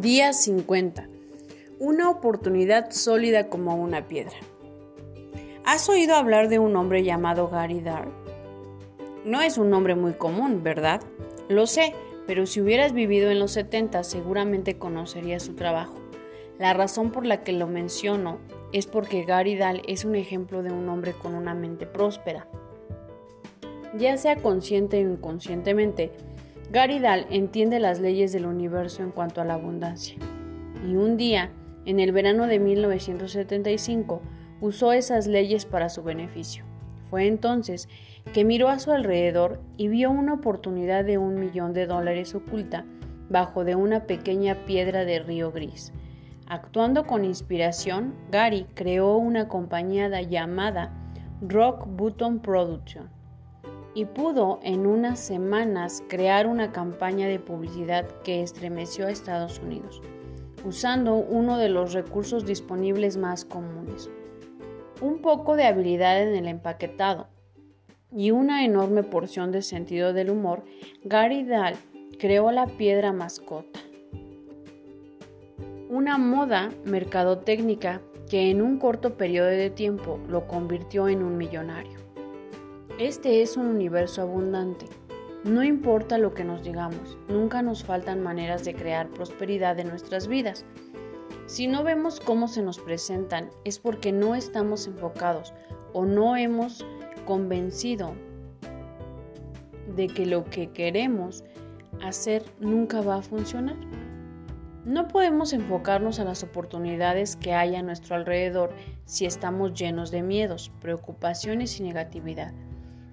Día 50. Una oportunidad sólida como una piedra. ¿Has oído hablar de un hombre llamado Gary Dar? No es un nombre muy común, ¿verdad? Lo sé, pero si hubieras vivido en los 70 seguramente conocerías su trabajo. La razón por la que lo menciono es porque Gary Dahl es un ejemplo de un hombre con una mente próspera. Ya sea consciente o inconscientemente, Gary Dahl entiende las leyes del universo en cuanto a la abundancia. Y un día, en el verano de 1975, usó esas leyes para su beneficio. Fue entonces que miró a su alrededor y vio una oportunidad de un millón de dólares oculta bajo de una pequeña piedra de río gris. Actuando con inspiración, Gary creó una compañía llamada Rock Button Production y pudo en unas semanas crear una campaña de publicidad que estremeció a Estados Unidos, usando uno de los recursos disponibles más comunes. Un poco de habilidad en el empaquetado y una enorme porción de sentido del humor, Gary Dahl creó la piedra mascota. Una moda mercadotécnica que en un corto periodo de tiempo lo convirtió en un millonario. Este es un universo abundante. No importa lo que nos digamos, nunca nos faltan maneras de crear prosperidad en nuestras vidas. Si no vemos cómo se nos presentan es porque no estamos enfocados o no hemos convencido de que lo que queremos hacer nunca va a funcionar. No podemos enfocarnos a las oportunidades que hay a nuestro alrededor si estamos llenos de miedos, preocupaciones y negatividad.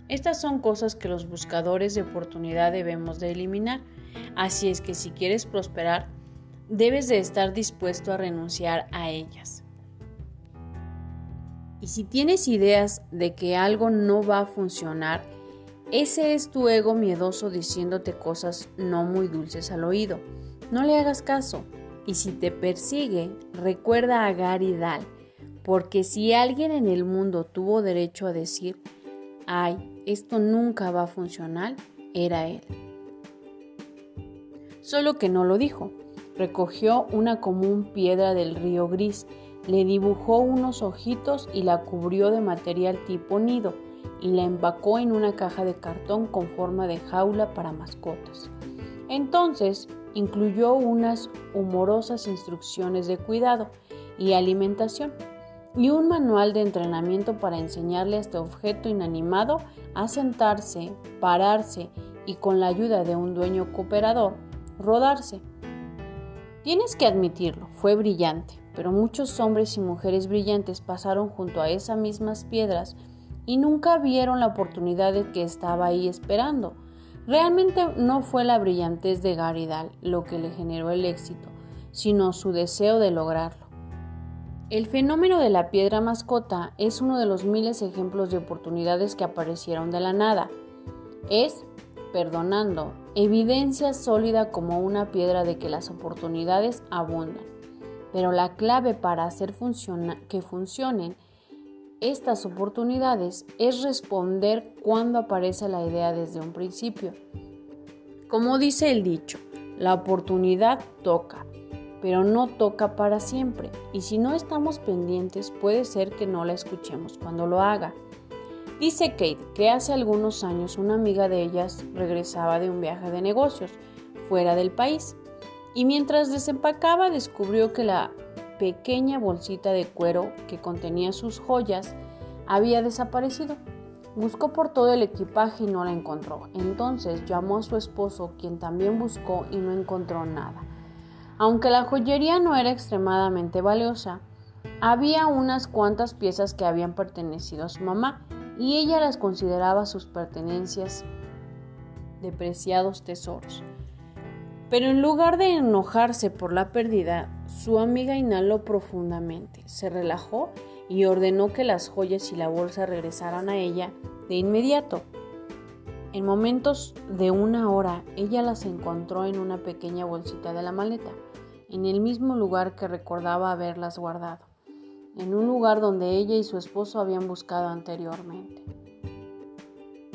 Estas son cosas que los buscadores de oportunidad debemos de eliminar. Así es que si quieres prosperar, debes de estar dispuesto a renunciar a ellas. Y si tienes ideas de que algo no va a funcionar, ese es tu ego miedoso diciéndote cosas no muy dulces al oído. No le hagas caso. Y si te persigue, recuerda a Gary Dahl, porque si alguien en el mundo tuvo derecho a decir, ay, esto nunca va a funcionar, era él. Solo que no lo dijo. Recogió una común piedra del río gris, le dibujó unos ojitos y la cubrió de material tipo nido y la empacó en una caja de cartón con forma de jaula para mascotas. Entonces incluyó unas humorosas instrucciones de cuidado y alimentación y un manual de entrenamiento para enseñarle a este objeto inanimado a sentarse, pararse y con la ayuda de un dueño cooperador, rodarse. Tienes que admitirlo, fue brillante, pero muchos hombres y mujeres brillantes pasaron junto a esas mismas piedras y nunca vieron la oportunidad de que estaba ahí esperando. Realmente no fue la brillantez de Garidal lo que le generó el éxito, sino su deseo de lograrlo. El fenómeno de la piedra mascota es uno de los miles ejemplos de oportunidades que aparecieron de la nada. Es, perdonando, evidencia sólida como una piedra de que las oportunidades abundan. Pero la clave para hacer que funcionen estas oportunidades es responder cuando aparece la idea desde un principio. Como dice el dicho, la oportunidad toca, pero no toca para siempre y si no estamos pendientes puede ser que no la escuchemos cuando lo haga. Dice Kate que hace algunos años una amiga de ellas regresaba de un viaje de negocios fuera del país y mientras desempacaba descubrió que la pequeña bolsita de cuero que contenía sus joyas había desaparecido. Buscó por todo el equipaje y no la encontró. Entonces llamó a su esposo, quien también buscó y no encontró nada. Aunque la joyería no era extremadamente valiosa, había unas cuantas piezas que habían pertenecido a su mamá y ella las consideraba sus pertenencias de preciados tesoros. Pero en lugar de enojarse por la pérdida, su amiga inhaló profundamente, se relajó y ordenó que las joyas y la bolsa regresaran a ella de inmediato. En momentos de una hora, ella las encontró en una pequeña bolsita de la maleta en el mismo lugar que recordaba haberlas guardado, en un lugar donde ella y su esposo habían buscado anteriormente.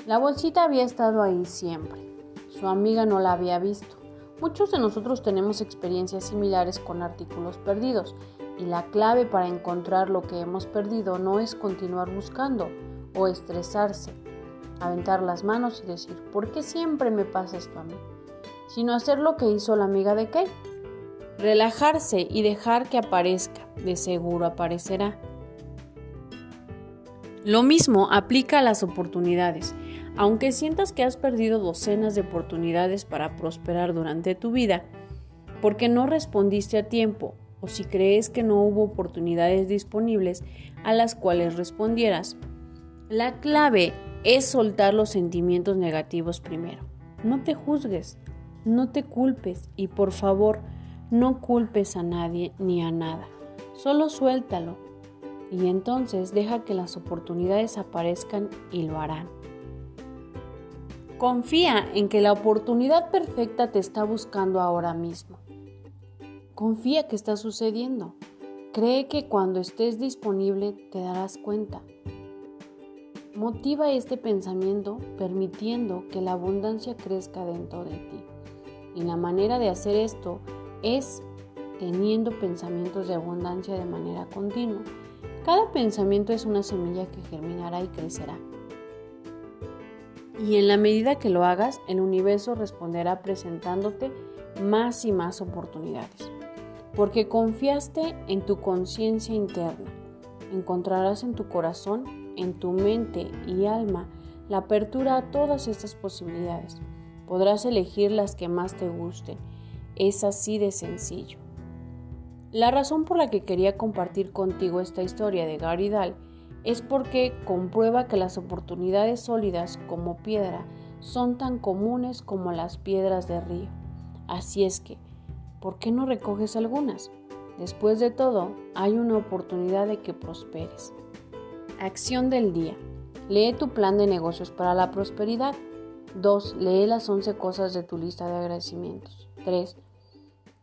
La bolsita había estado ahí siempre. Su amiga no la había visto. Muchos de nosotros tenemos experiencias similares con artículos perdidos y la clave para encontrar lo que hemos perdido no es continuar buscando o estresarse, aventar las manos y decir, ¿por qué siempre me pasa esto a mí? Sino hacer lo que hizo la amiga de Kay. Relajarse y dejar que aparezca, de seguro aparecerá. Lo mismo aplica a las oportunidades. Aunque sientas que has perdido docenas de oportunidades para prosperar durante tu vida, porque no respondiste a tiempo o si crees que no hubo oportunidades disponibles a las cuales respondieras, la clave es soltar los sentimientos negativos primero. No te juzgues, no te culpes y por favor no culpes a nadie ni a nada. Solo suéltalo y entonces deja que las oportunidades aparezcan y lo harán. Confía en que la oportunidad perfecta te está buscando ahora mismo. Confía que está sucediendo. Cree que cuando estés disponible te darás cuenta. Motiva este pensamiento permitiendo que la abundancia crezca dentro de ti. Y la manera de hacer esto es teniendo pensamientos de abundancia de manera continua. Cada pensamiento es una semilla que germinará y crecerá. Y en la medida que lo hagas, el universo responderá presentándote más y más oportunidades. Porque confiaste en tu conciencia interna. Encontrarás en tu corazón, en tu mente y alma la apertura a todas estas posibilidades. Podrás elegir las que más te gusten. Es así de sencillo. La razón por la que quería compartir contigo esta historia de Gary Dahl es porque comprueba que las oportunidades sólidas como piedra son tan comunes como las piedras de río. Así es que, ¿por qué no recoges algunas? Después de todo, hay una oportunidad de que prosperes. Acción del día. Lee tu plan de negocios para la prosperidad. 2. Lee las 11 cosas de tu lista de agradecimientos. 3.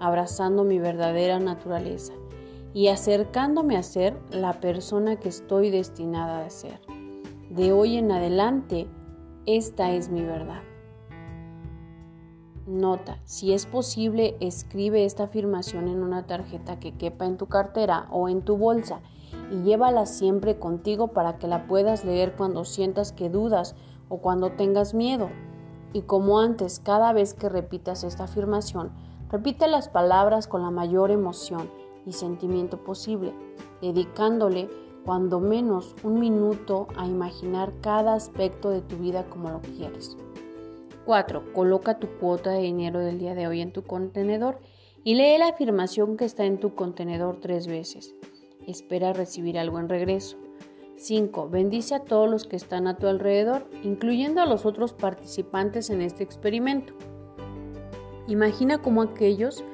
abrazando mi verdadera naturaleza y acercándome a ser la persona que estoy destinada a ser de hoy en adelante, esta es mi verdad. Nota, si es posible, escribe esta afirmación en una tarjeta que quepa en tu cartera o en tu bolsa y llévala siempre contigo para que la puedas leer cuando sientas que dudas o cuando tengas miedo. Y como antes, cada vez que repitas esta afirmación, repite las palabras con la mayor emoción y sentimiento posible, dedicándole cuando menos un minuto a imaginar cada aspecto de tu vida como lo quieres. 4. Coloca tu cuota de dinero del día de hoy en tu contenedor y lee la afirmación que está en tu contenedor tres veces. Espera recibir algo en regreso. 5. Bendice a todos los que están a tu alrededor, incluyendo a los otros participantes en este experimento. Imagina cómo aquellos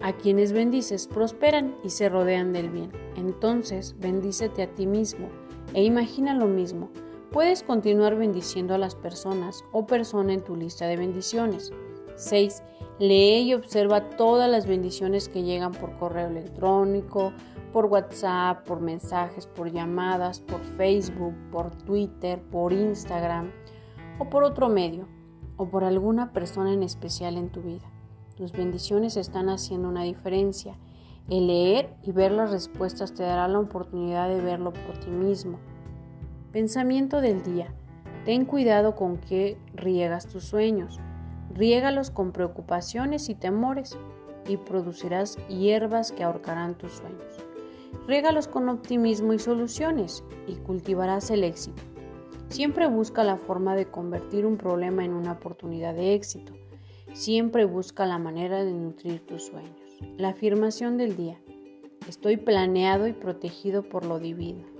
a quienes bendices prosperan y se rodean del bien. Entonces, bendícete a ti mismo e imagina lo mismo. Puedes continuar bendiciendo a las personas o persona en tu lista de bendiciones. 6. Lee y observa todas las bendiciones que llegan por correo electrónico, por WhatsApp, por mensajes, por llamadas, por Facebook, por Twitter, por Instagram o por otro medio, o por alguna persona en especial en tu vida. Tus bendiciones están haciendo una diferencia. El leer y ver las respuestas te dará la oportunidad de verlo por ti mismo. Pensamiento del día. Ten cuidado con que riegas tus sueños. Riégalos con preocupaciones y temores y producirás hierbas que ahorcarán tus sueños. Riégalos con optimismo y soluciones y cultivarás el éxito. Siempre busca la forma de convertir un problema en una oportunidad de éxito. Siempre busca la manera de nutrir tus sueños. La afirmación del día. Estoy planeado y protegido por lo divino.